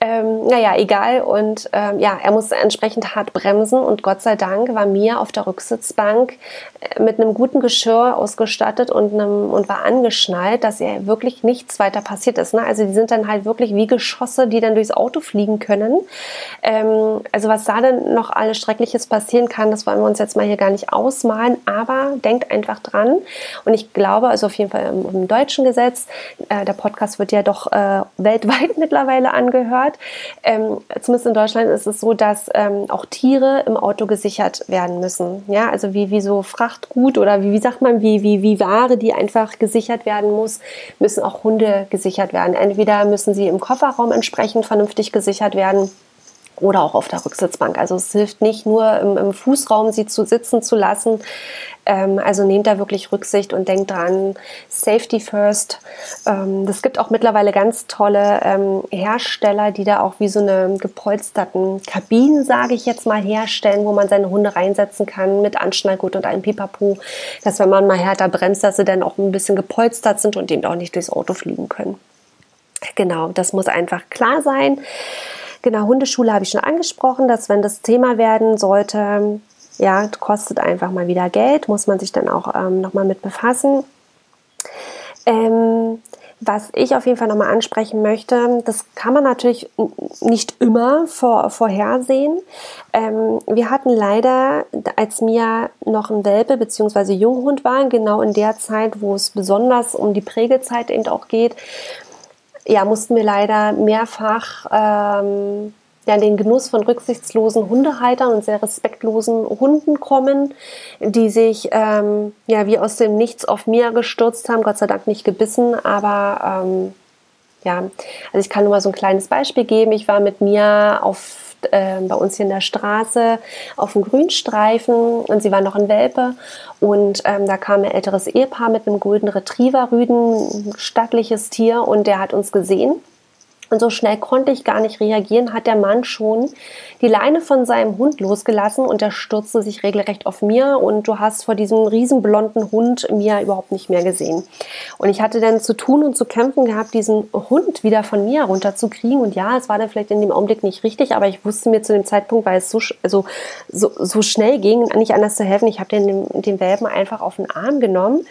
S1: Ähm, naja, egal. Und ähm, ja, er musste entsprechend hart bremsen und Gott sei Dank war Mia auf der Rücksitzbank äh, mit einem guten Geschirr ausgestattet und, einem, und war angeschnallt, dass ihr wirklich nichts weiter passiert ist. Ne? Also die sind dann halt wirklich wie Geschosse, die dann durchs Auto fliegen können. Ähm, also was da denn noch alles Schreckliches passieren kann, das wollen wir uns jetzt mal hier gar nicht ausmalen, aber denkt einfach dran. Und ich glaube, also auf jeden Fall im, im deutschen Gesetz, äh, der Podcast wird ja doch äh, weltweit (laughs) mittlerweile angehört hat. Ähm, zumindest in Deutschland ist es so, dass ähm, auch Tiere im Auto gesichert werden müssen. Ja, also wie, wie so Frachtgut oder wie, wie sagt man, wie, wie, wie Ware, die einfach gesichert werden muss, müssen auch Hunde gesichert werden. Entweder müssen sie im Kofferraum entsprechend vernünftig gesichert werden oder auch auf der Rücksitzbank. Also es hilft nicht nur im, im Fußraum sie zu sitzen zu lassen. Ähm, also nehmt da wirklich Rücksicht und denkt dran, Safety first. Ähm, gibt auch mittlerweile ganz tolle ähm, Hersteller, die da auch wie so eine gepolsterten Kabinen, sage ich jetzt mal, herstellen, wo man seine Hunde reinsetzen kann mit Anschnallgurt und einem Pipapo, dass wenn man mal härter bremst, dass sie dann auch ein bisschen gepolstert sind und eben auch nicht durchs Auto fliegen können. Genau, das muss einfach klar sein. Genau, Hundeschule habe ich schon angesprochen, dass wenn das Thema werden sollte, ja, kostet einfach mal wieder Geld, muss man sich dann auch ähm, nochmal mit befassen. Ähm, was ich auf jeden Fall nochmal ansprechen möchte, das kann man natürlich nicht immer vor, vorhersehen. Ähm, wir hatten leider, als Mia noch ein Welpe bzw. Junghund war, genau in der Zeit, wo es besonders um die Prägezeit eben auch geht, ja, mussten wir leider mehrfach ähm, ja, den Genuss von rücksichtslosen Hundehaltern und sehr respektlosen Hunden kommen, die sich ähm, ja wie aus dem Nichts auf mir gestürzt haben, Gott sei Dank nicht gebissen, aber ähm, ja, also ich kann nur mal so ein kleines Beispiel geben. Ich war mit mir auf äh, bei uns hier in der Straße auf dem Grünstreifen und sie war noch ein Welpe. Und ähm, da kam ein älteres Ehepaar mit einem Golden Retriever Rüden, stattliches Tier und der hat uns gesehen und so schnell konnte ich gar nicht reagieren, hat der Mann schon die Leine von seinem Hund losgelassen und der stürzte sich regelrecht auf mir. Und du hast vor diesem riesenblonden Hund mir überhaupt nicht mehr gesehen. Und ich hatte dann zu tun und zu kämpfen gehabt, diesen Hund wieder von mir runterzukriegen. Und ja, es war dann vielleicht in dem Augenblick nicht richtig, aber ich wusste mir zu dem Zeitpunkt, weil es so, also, so, so schnell ging, nicht anders zu helfen, ich habe den, den Welpen einfach auf den Arm genommen,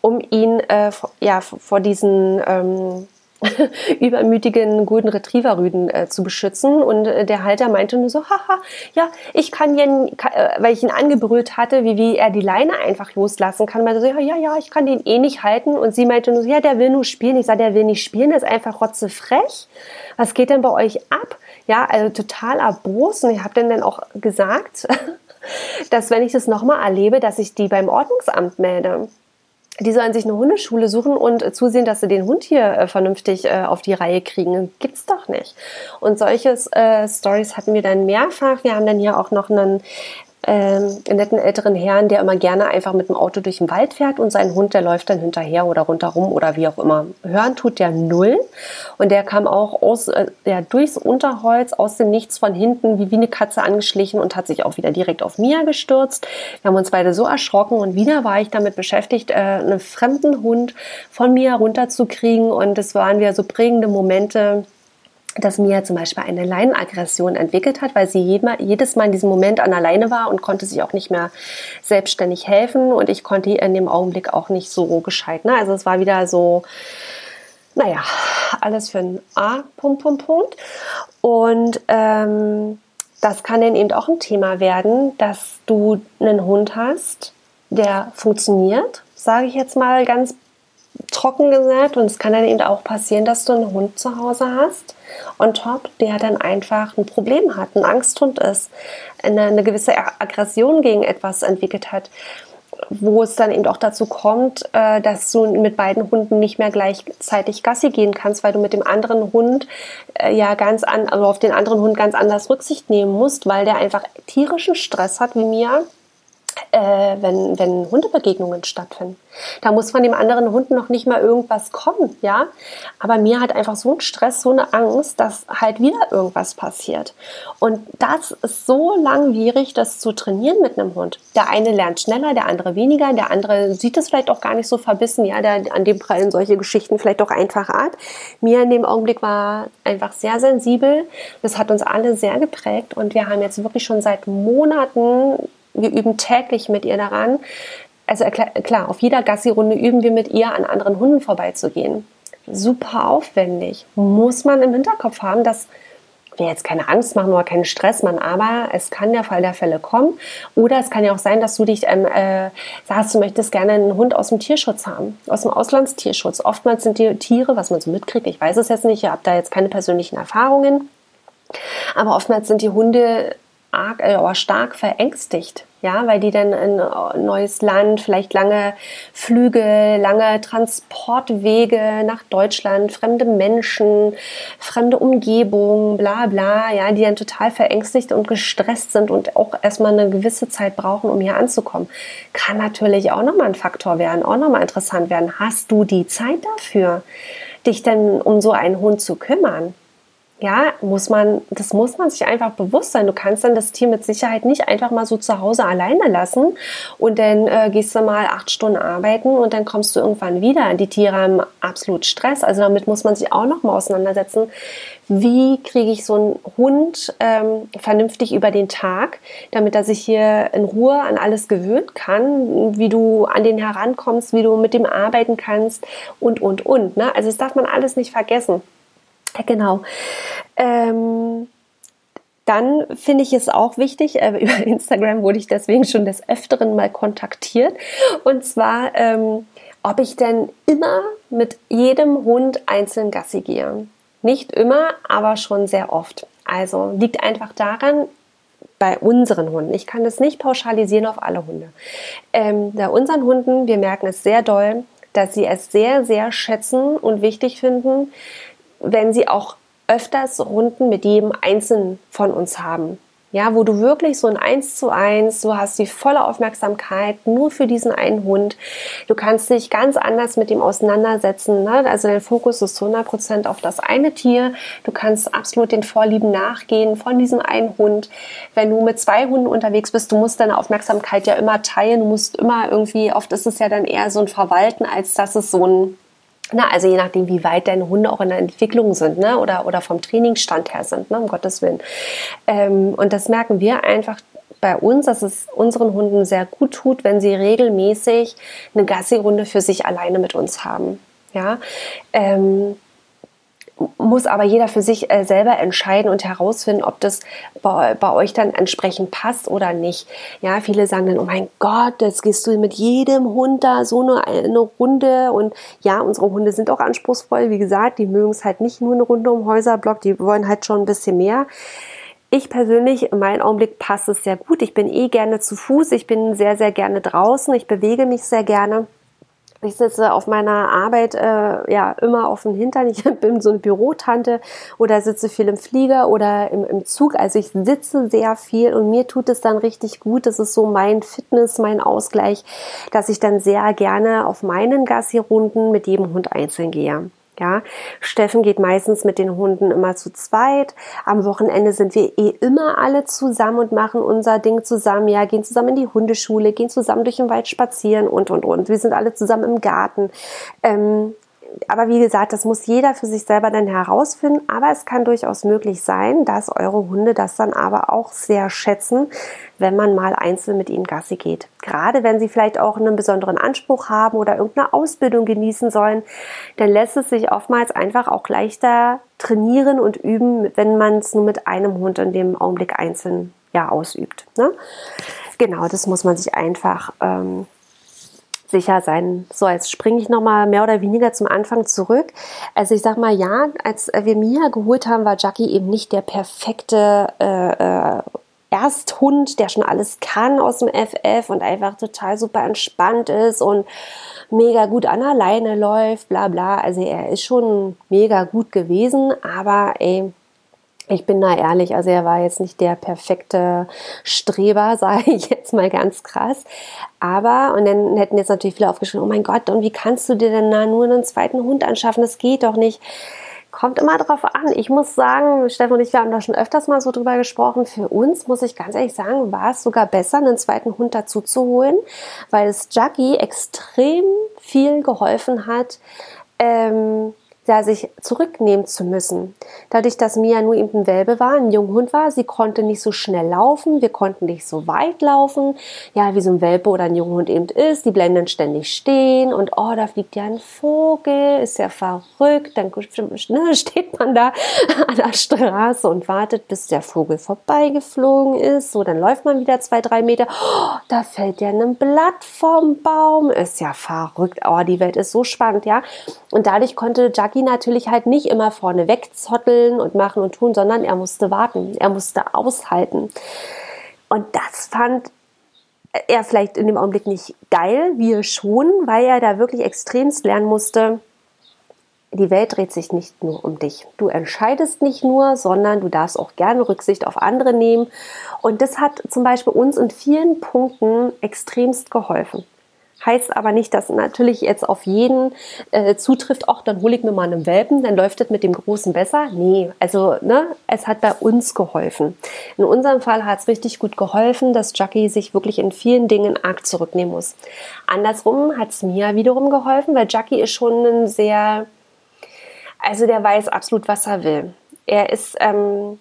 S1: um ihn äh, ja, vor diesen... Ähm, (laughs) übermütigen Golden Retriever Rüden äh, zu beschützen. Und äh, der Halter meinte nur so, haha, ja, ich kann ihn, äh, weil ich ihn angebrüllt hatte, wie, wie er die Leine einfach loslassen kann. Meinte so, ja, ja, ja, ich kann den eh nicht halten. Und sie meinte nur so, ja, der will nur spielen. Ich sage, der will nicht spielen, der ist einfach rotzefrech. Was geht denn bei euch ab? Ja, also total erbost. Und ich habe dann auch gesagt, (laughs) dass wenn ich das nochmal erlebe, dass ich die beim Ordnungsamt melde die sollen sich eine Hundeschule suchen und äh, zusehen, dass sie den Hund hier äh, vernünftig äh, auf die Reihe kriegen. Gibt's doch nicht. Und solche äh, Stories hatten wir dann mehrfach. Wir haben dann hier auch noch einen ähm, netten älteren Herrn, der immer gerne einfach mit dem Auto durch den Wald fährt und sein Hund, der läuft dann hinterher oder rundherum oder wie auch immer. Hören tut der null und der kam auch aus, äh, ja, durchs Unterholz aus dem Nichts von hinten wie, wie eine Katze angeschlichen und hat sich auch wieder direkt auf Mia gestürzt. Wir haben uns beide so erschrocken und wieder war ich damit beschäftigt, äh, einen fremden Hund von Mia runterzukriegen und es waren wieder so prägende Momente, dass Mia zum Beispiel eine Leinenaggression entwickelt hat, weil sie jedes Mal in diesem Moment an der Leine war und konnte sich auch nicht mehr selbstständig helfen und ich konnte in dem Augenblick auch nicht so gescheit. Ne? Also es war wieder so, naja, alles für ein A, Punkt, Punkt, Punkt. Und ähm, das kann dann eben auch ein Thema werden, dass du einen Hund hast, der funktioniert, sage ich jetzt mal ganz trocken gesagt. Und es kann dann eben auch passieren, dass du einen Hund zu Hause hast on top, der dann einfach ein Problem hat, ein Angsthund ist, eine, eine gewisse Aggression gegen etwas entwickelt hat wo es dann eben auch dazu kommt, äh, dass du mit beiden Hunden nicht mehr gleichzeitig Gassi gehen kannst, weil du mit dem anderen Hund äh, ja ganz an, also auf den anderen Hund ganz anders Rücksicht nehmen musst, weil der einfach tierischen Stress hat wie mir äh, wenn, wenn Hundebegegnungen stattfinden. Da muss von dem anderen Hund noch nicht mal irgendwas kommen, ja. Aber mir hat einfach so ein Stress, so eine Angst, dass halt wieder irgendwas passiert. Und das ist so langwierig, das zu trainieren mit einem Hund. Der eine lernt schneller, der andere weniger, der andere sieht es vielleicht auch gar nicht so verbissen, ja, der, an dem prallen solche Geschichten vielleicht auch einfach ab. Mir in dem Augenblick war einfach sehr sensibel. Das hat uns alle sehr geprägt und wir haben jetzt wirklich schon seit Monaten wir üben täglich mit ihr daran. Also klar, auf jeder Gassi-Runde üben wir mit ihr, an anderen Hunden vorbeizugehen. Super aufwendig. Muss man im Hinterkopf haben, dass wir jetzt keine Angst machen oder keinen Stress machen, aber es kann der Fall der Fälle kommen. Oder es kann ja auch sein, dass du dich ähm, äh, sagst, du möchtest gerne einen Hund aus dem Tierschutz haben, aus dem Auslandstierschutz. Oftmals sind die Tiere, was man so mitkriegt, ich weiß es jetzt nicht, ich habe da jetzt keine persönlichen Erfahrungen, aber oftmals sind die Hunde arg, äh, aber stark verängstigt, ja, weil die dann in ein neues Land, vielleicht lange Flüge, lange Transportwege nach Deutschland, fremde Menschen, fremde Umgebung, bla bla, ja, die dann total verängstigt und gestresst sind und auch erstmal eine gewisse Zeit brauchen, um hier anzukommen. Kann natürlich auch nochmal ein Faktor werden, auch nochmal interessant werden. Hast du die Zeit dafür, dich denn um so einen Hund zu kümmern? Ja, muss man, das muss man sich einfach bewusst sein. Du kannst dann das Tier mit Sicherheit nicht einfach mal so zu Hause alleine lassen und dann äh, gehst du mal acht Stunden arbeiten und dann kommst du irgendwann wieder. Die Tiere haben absolut Stress, also damit muss man sich auch noch mal auseinandersetzen. Wie kriege ich so einen Hund ähm, vernünftig über den Tag, damit er sich hier in Ruhe an alles gewöhnen kann, wie du an den herankommst, wie du mit dem arbeiten kannst und, und, und. Ne? Also das darf man alles nicht vergessen. Genau. Ähm, dann finde ich es auch wichtig, äh, (laughs) über Instagram wurde ich deswegen schon des Öfteren mal kontaktiert. Und zwar, ähm, ob ich denn immer mit jedem Hund einzeln Gassi gehe. Nicht immer, aber schon sehr oft. Also liegt einfach daran, bei unseren Hunden, ich kann das nicht pauschalisieren auf alle Hunde, ähm, bei unseren Hunden, wir merken es sehr doll, dass sie es sehr, sehr schätzen und wichtig finden, wenn sie auch öfters Runden mit jedem Einzelnen von uns haben. Ja, wo du wirklich so ein Eins zu eins, du hast die volle Aufmerksamkeit nur für diesen einen Hund. Du kannst dich ganz anders mit ihm auseinandersetzen. Ne? Also dein Fokus ist zu 100 Prozent auf das eine Tier. Du kannst absolut den Vorlieben nachgehen von diesem einen Hund. Wenn du mit zwei Hunden unterwegs bist, du musst deine Aufmerksamkeit ja immer teilen. Du musst immer irgendwie, oft ist es ja dann eher so ein Verwalten, als dass es so ein na, also je nachdem, wie weit deine Hunde auch in der Entwicklung sind, ne? Oder, oder vom Trainingsstand her sind, ne? um Gottes Willen. Ähm, und das merken wir einfach bei uns, dass es unseren Hunden sehr gut tut, wenn sie regelmäßig eine Gassi-Runde für sich alleine mit uns haben. Ja, ähm, muss aber jeder für sich äh, selber entscheiden und herausfinden, ob das bei, bei, euch dann entsprechend passt oder nicht. Ja, viele sagen dann, oh mein Gott, jetzt gehst du mit jedem Hund da so eine, eine Runde und ja, unsere Hunde sind auch anspruchsvoll. Wie gesagt, die mögen es halt nicht nur eine Runde um Häuserblock, die wollen halt schon ein bisschen mehr. Ich persönlich, in meinem Augenblick passt es sehr gut. Ich bin eh gerne zu Fuß, ich bin sehr, sehr gerne draußen, ich bewege mich sehr gerne. Ich sitze auf meiner Arbeit äh, ja immer auf dem Hintern. Ich (laughs) bin so eine Bürotante oder sitze viel im Flieger oder im, im Zug. Also ich sitze sehr viel und mir tut es dann richtig gut. Das ist so mein Fitness, mein Ausgleich, dass ich dann sehr gerne auf meinen Gassi-Runden mit jedem Hund einzeln gehe. Ja, Steffen geht meistens mit den Hunden immer zu zweit. Am Wochenende sind wir eh immer alle zusammen und machen unser Ding zusammen. Ja, gehen zusammen in die Hundeschule, gehen zusammen durch den Wald spazieren und, und, und. Wir sind alle zusammen im Garten. Ähm, aber wie gesagt, das muss jeder für sich selber dann herausfinden. Aber es kann durchaus möglich sein, dass eure Hunde das dann aber auch sehr schätzen, wenn man mal einzeln mit ihnen Gassi geht. Gerade wenn sie vielleicht auch einen besonderen Anspruch haben oder irgendeine Ausbildung genießen sollen, dann lässt es sich oftmals einfach auch leichter trainieren und üben, wenn man es nur mit einem Hund in dem Augenblick einzeln ja ausübt. Ne? Genau, das muss man sich einfach ähm, sicher sein. So, jetzt springe ich nochmal mehr oder weniger zum Anfang zurück. Also ich sag mal, ja, als wir Mia geholt haben, war Jackie eben nicht der perfekte äh, äh, Ersthund, der schon alles kann aus dem FF und einfach total super entspannt ist und mega gut an alleine läuft, bla bla. Also er ist schon mega gut gewesen, aber ey, ich bin da ehrlich, also er war jetzt nicht der perfekte Streber, (laughs) sage ich jetzt mal ganz krass. Aber, und dann hätten jetzt natürlich viele aufgeschrieben, oh mein Gott, und wie kannst du dir denn da nur einen zweiten Hund anschaffen? Das geht doch nicht. Kommt immer drauf an. Ich muss sagen, Steffen und ich, wir haben da schon öfters mal so drüber gesprochen. Für uns, muss ich ganz ehrlich sagen, war es sogar besser, einen zweiten Hund dazu zu holen, weil es Jackie extrem viel geholfen hat, ähm, da sich zurücknehmen zu müssen. Dadurch, dass Mia nur eben ein Welpe war, ein Junghund war, sie konnte nicht so schnell laufen, wir konnten nicht so weit laufen, ja, wie so ein Welpe oder ein Junghund eben ist, die bleiben dann ständig stehen und oh, da fliegt ja ein Vogel, ist ja verrückt, dann ne, (laughs) steht man da an der Straße und wartet, bis der Vogel vorbeigeflogen ist, so, dann läuft man wieder zwei, drei Meter, oh, da fällt ja ein Blatt vom Baum, ist ja verrückt, oh, die Welt ist so spannend, ja, und dadurch konnte Jackie Jackie natürlich halt nicht immer vorne wegzotteln und machen und tun, sondern er musste warten, er musste aushalten. Und das fand er vielleicht in dem Augenblick nicht geil, wir schon, weil er da wirklich extremst lernen musste, die Welt dreht sich nicht nur um dich. Du entscheidest nicht nur, sondern du darfst auch gerne Rücksicht auf andere nehmen. Und das hat zum Beispiel uns in vielen Punkten extremst geholfen. Heißt aber nicht, dass natürlich jetzt auf jeden äh, zutrifft, ach, dann hole ich mir mal einen Welpen, dann läuft es mit dem Großen besser. Nee, also ne, es hat bei uns geholfen. In unserem Fall hat es richtig gut geholfen, dass Jackie sich wirklich in vielen Dingen arg zurücknehmen muss. Andersrum hat es mir wiederum geholfen, weil Jackie ist schon ein sehr, also der weiß absolut, was er will. Er ist ähm,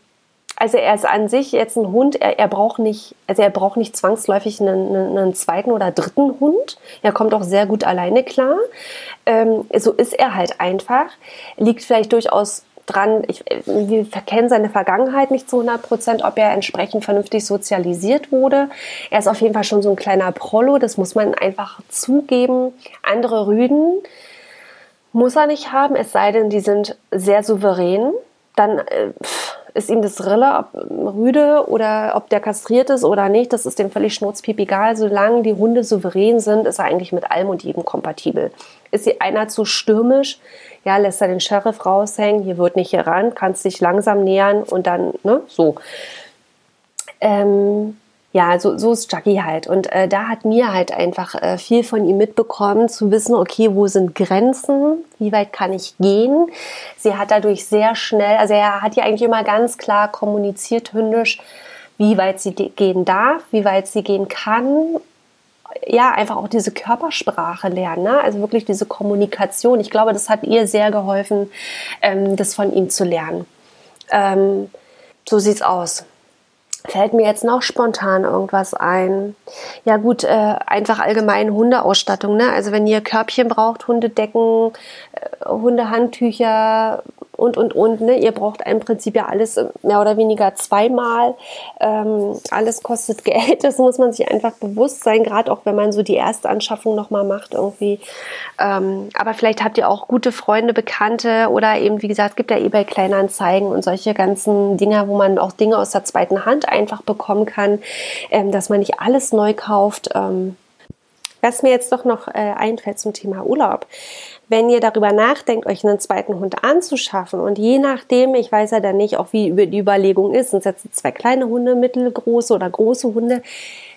S1: also er ist an sich jetzt ein Hund, er, er braucht nicht, also er braucht nicht zwangsläufig einen, einen, zweiten oder dritten Hund. Er kommt auch sehr gut alleine klar. Ähm, so ist er halt einfach. Liegt vielleicht durchaus dran, ich, wir kennen seine Vergangenheit nicht zu 100 Prozent, ob er entsprechend vernünftig sozialisiert wurde. Er ist auf jeden Fall schon so ein kleiner Prollo, das muss man einfach zugeben. Andere Rüden muss er nicht haben, es sei denn, die sind sehr souverän. Dann äh, ist ihm das Rille, ob Rüde oder ob der kastriert ist oder nicht, das ist dem völlig schnurzpiep egal. Solange die Hunde souverän sind, ist er eigentlich mit allem und jedem kompatibel. Ist sie einer zu stürmisch, ja, lässt er den Sheriff raushängen, hier wird nicht gerannt, kannst dich langsam nähern und dann, ne, so. Ähm, ja, so, so ist Jackie halt. Und äh, da hat mir halt einfach äh, viel von ihm mitbekommen, zu wissen, okay, wo sind Grenzen, wie weit kann ich gehen. Sie hat dadurch sehr schnell, also er hat ja eigentlich immer ganz klar kommuniziert hündisch, wie weit sie gehen darf, wie weit sie gehen kann. Ja, einfach auch diese Körpersprache lernen, ne? also wirklich diese Kommunikation. Ich glaube, das hat ihr sehr geholfen, ähm, das von ihm zu lernen. Ähm, so sieht's aus. Fällt mir jetzt noch spontan irgendwas ein? Ja gut, äh, einfach allgemein Hundeausstattung. Ne? Also wenn ihr Körbchen braucht, Hundedecken, äh, Hundehandtücher, und, und, und. Ne? Ihr braucht im Prinzip ja alles mehr oder weniger zweimal. Ähm, alles kostet (laughs) Geld, das muss man sich einfach bewusst sein, gerade auch wenn man so die erste Anschaffung nochmal macht irgendwie. Ähm, aber vielleicht habt ihr auch gute Freunde, Bekannte oder eben, wie gesagt, es gibt ja eBay Kleinanzeigen und solche ganzen Dinger, wo man auch Dinge aus der zweiten Hand einfach bekommen kann, ähm, dass man nicht alles neu kauft. Ähm, was mir jetzt doch noch äh, einfällt zum Thema Urlaub wenn ihr darüber nachdenkt, euch einen zweiten Hund anzuschaffen und je nachdem, ich weiß ja dann nicht, auch wie die Überlegung ist, sind es jetzt zwei kleine Hunde, mittelgroße oder große Hunde,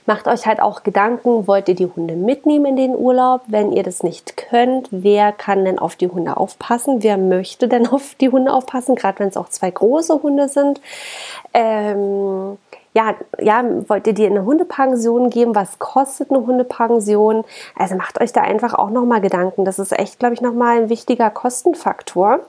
S1: macht euch halt auch Gedanken, wollt ihr die Hunde mitnehmen in den Urlaub? Wenn ihr das nicht könnt, wer kann denn auf die Hunde aufpassen? Wer möchte denn (laughs) auf die Hunde aufpassen, gerade wenn es auch zwei große Hunde sind? Ähm, ja, ja, wollt ihr dir eine Hundepension geben? Was kostet eine Hundepension? Also macht euch da einfach auch nochmal Gedanken. Das ist echt, glaube ich, nochmal ein wichtiger Kostenfaktor.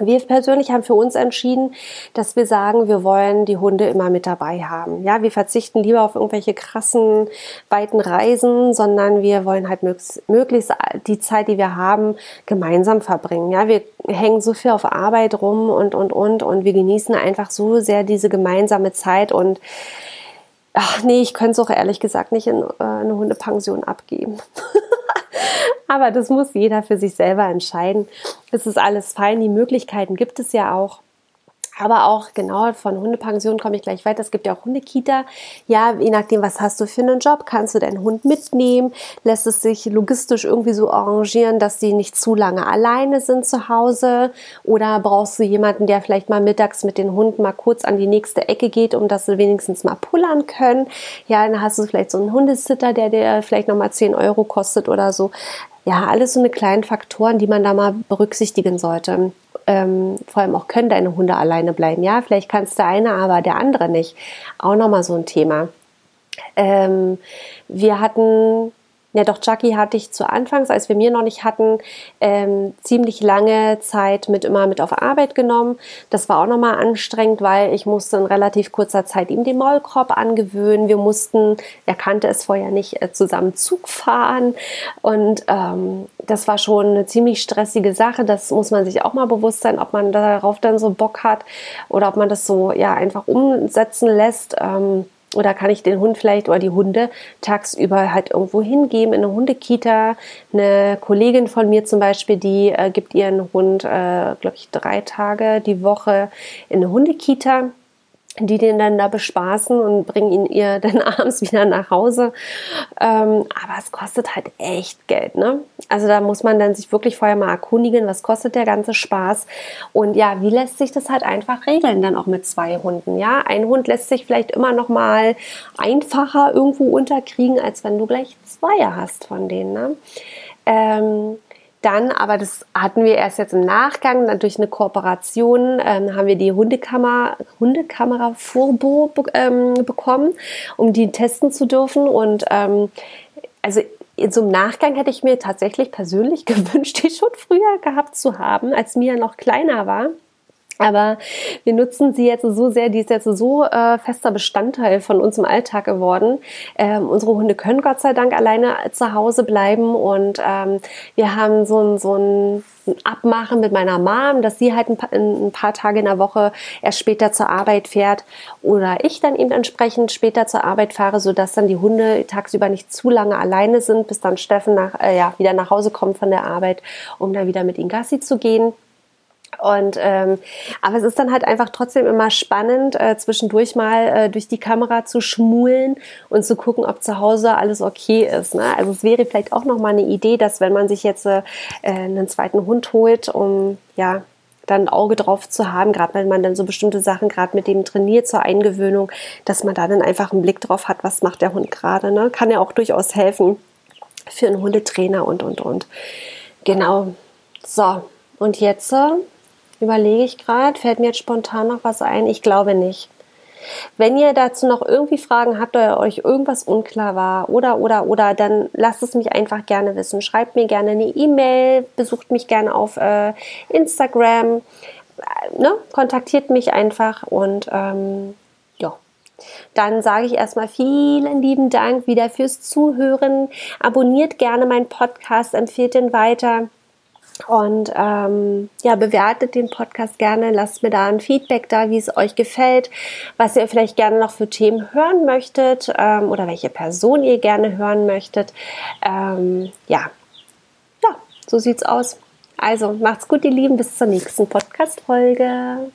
S1: Wir persönlich haben für uns entschieden, dass wir sagen, wir wollen die Hunde immer mit dabei haben. Ja, wir verzichten lieber auf irgendwelche krassen, weiten Reisen, sondern wir wollen halt möglichst die Zeit, die wir haben, gemeinsam verbringen. Ja, wir hängen so viel auf Arbeit rum und, und, und, und wir genießen einfach so sehr diese gemeinsame Zeit und ach nee, ich könnte es auch ehrlich gesagt nicht in äh, eine Hundepension abgeben. (laughs) Aber das muss jeder für sich selber entscheiden. Es ist alles fein. Die Möglichkeiten gibt es ja auch. Aber auch genau von Hundepension komme ich gleich weiter. Es gibt ja auch Hundekita. Ja, je nachdem, was hast du für einen Job, kannst du deinen Hund mitnehmen. Lässt es sich logistisch irgendwie so arrangieren, dass sie nicht zu lange alleine sind zu Hause? Oder brauchst du jemanden, der vielleicht mal mittags mit den Hunden mal kurz an die nächste Ecke geht, um dass sie wenigstens mal pullern können? Ja, dann hast du vielleicht so einen Hundesitter, der dir vielleicht nochmal 10 Euro kostet oder so. Ja, alles so eine kleinen Faktoren, die man da mal berücksichtigen sollte ähm, vor allem auch können deine Hunde alleine bleiben. Ja, vielleicht kannst der eine, aber der andere nicht. Auch nochmal so ein Thema. Ähm, wir hatten ja, doch, Chucky hatte ich zu Anfangs, als wir mir noch nicht hatten, ähm, ziemlich lange Zeit mit immer mit auf Arbeit genommen. Das war auch nochmal anstrengend, weil ich musste in relativ kurzer Zeit ihm den Maulkorb angewöhnen. Wir mussten, er kannte es vorher nicht, äh, zusammen Zug fahren. Und ähm, das war schon eine ziemlich stressige Sache. Das muss man sich auch mal bewusst sein, ob man darauf dann so Bock hat oder ob man das so ja einfach umsetzen lässt. Ähm, oder kann ich den Hund vielleicht oder die Hunde tagsüber halt irgendwo hingeben in eine Hundekita? Eine Kollegin von mir zum Beispiel, die äh, gibt ihren Hund, äh, glaube ich, drei Tage die Woche in eine Hundekita die den dann da bespaßen und bringen ihn ihr (laughs) dann abends wieder nach Hause. Ähm, aber es kostet halt echt Geld, ne? Also da muss man dann sich wirklich vorher mal erkundigen, was kostet der ganze Spaß und ja, wie lässt sich das halt einfach regeln dann auch mit zwei Hunden, ja? Ein Hund lässt sich vielleicht immer noch mal einfacher irgendwo unterkriegen, als wenn du gleich zwei hast von denen, ne? Ähm, dann, aber das hatten wir erst jetzt im Nachgang, dann durch eine Kooperation ähm, haben wir die Hundekammer, Hundekamera Furbo ähm, bekommen, um die testen zu dürfen. Und ähm, also in so einem Nachgang hätte ich mir tatsächlich persönlich (laughs) gewünscht, die schon früher gehabt zu haben, als Mia noch kleiner war. (laughs) Aber wir nutzen sie jetzt so sehr, die ist jetzt so äh, fester Bestandteil von uns im Alltag geworden. Ähm, unsere Hunde können Gott sei Dank alleine zu Hause bleiben und ähm, wir haben so ein, so ein Abmachen mit meiner Mom, dass sie halt ein paar, ein paar Tage in der Woche erst später zur Arbeit fährt oder ich dann eben entsprechend später zur Arbeit fahre, sodass dann die Hunde tagsüber nicht zu lange alleine sind, bis dann Steffen nach, äh, ja, wieder nach Hause kommt von der Arbeit, um dann wieder mit ihnen Gassi zu gehen. Und ähm, aber es ist dann halt einfach trotzdem immer spannend, äh, zwischendurch mal äh, durch die Kamera zu schmulen und zu gucken, ob zu Hause alles okay ist. Ne? Also es wäre vielleicht auch noch mal eine Idee, dass wenn man sich jetzt äh, einen zweiten Hund holt, um ja dann ein Auge drauf zu haben, gerade wenn man dann so bestimmte Sachen gerade mit dem trainiert zur Eingewöhnung, dass man da dann einfach einen Blick drauf hat, was macht der Hund gerade. Ne? Kann ja auch durchaus helfen für einen Hundetrainer und und und. Genau. So, und jetzt äh, überlege ich gerade, fällt mir jetzt spontan noch was ein? Ich glaube nicht. Wenn ihr dazu noch irgendwie Fragen habt oder euch irgendwas unklar war oder oder oder, dann lasst es mich einfach gerne wissen. Schreibt mir gerne eine E-Mail, besucht mich gerne auf äh, Instagram, äh, ne? kontaktiert mich einfach und ähm, ja. Dann sage ich erstmal vielen lieben Dank wieder fürs Zuhören. Abonniert gerne meinen Podcast, empfehlt den weiter. Und ähm, ja, bewertet den Podcast gerne, lasst mir da ein Feedback da, wie es euch gefällt, was ihr vielleicht gerne noch für Themen hören möchtet ähm, oder welche Person ihr gerne hören möchtet. Ähm, ja, ja, so sieht's aus. Also macht's gut, ihr Lieben, bis zur nächsten Podcast-Folge.